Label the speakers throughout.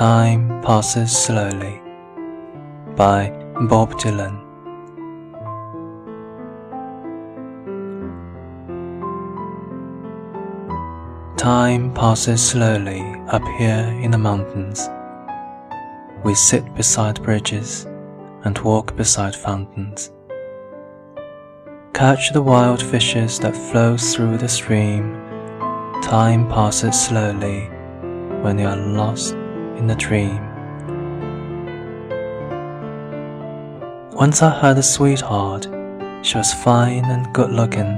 Speaker 1: Time Passes Slowly by Bob Dylan. Time passes slowly up here in the mountains. We sit beside bridges and walk beside fountains. Catch the wild fishes that flow through the stream. Time passes slowly when you are lost in a dream. Once I had a sweetheart, she was fine and good looking.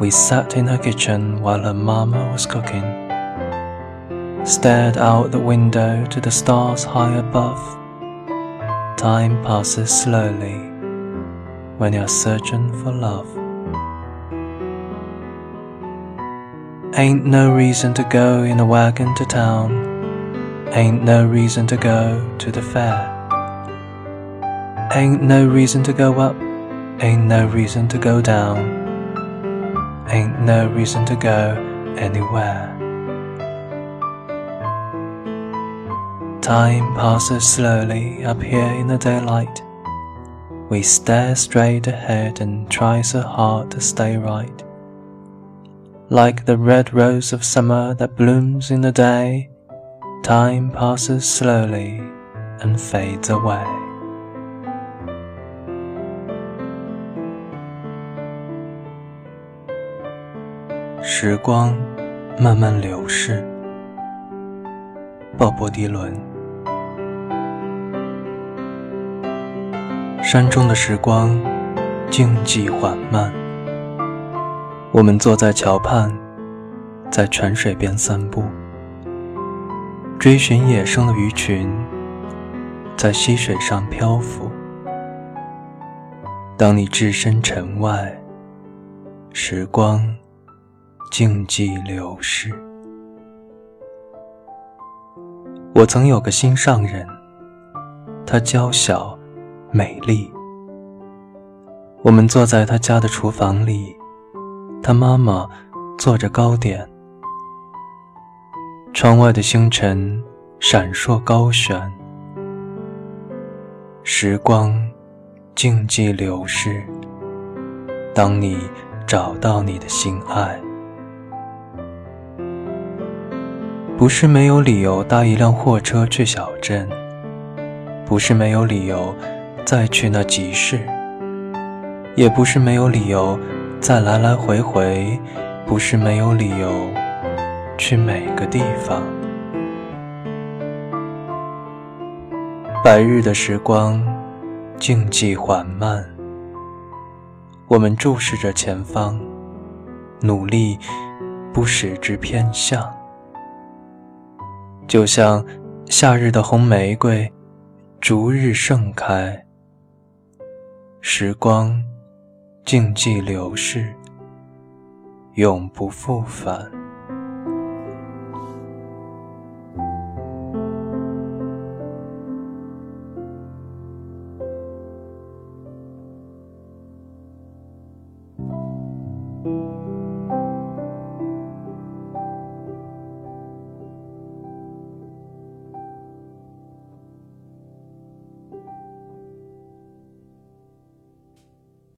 Speaker 1: We sat in her kitchen while her mama was cooking, stared out the window to the stars high above. Time passes slowly when you're searching for love. Ain't no reason to go in a wagon to town. Ain't no reason to go to the fair. Ain't no reason to go up. Ain't no reason to go down. Ain't no reason to go anywhere. Time passes slowly up here in the daylight. We stare straight ahead and try so hard to stay right. Like the red rose of summer that blooms in the day, time passes slowly and fades away. 时光慢慢流逝，鲍勃迪伦。山中的时光静寂缓慢，我们坐在桥畔，在泉水边散步，追寻野生的鱼群，在溪水上漂浮。当你置身尘外，时光。静寂流逝。我曾有个心上人，她娇小美丽。我们坐在她家的厨房里，她妈妈做着糕点。窗外的星辰闪烁高悬，时光静寂流逝。当你找到你的心爱。不是没有理由搭一辆货车去小镇，不是没有理由再去那集市，也不是没有理由再来来回回，不是没有理由去每个地方。白日的时光静寂缓慢，我们注视着前方，努力不使之偏向。就像夏日的红玫瑰，逐日盛开。时光静寂流逝，永不复返。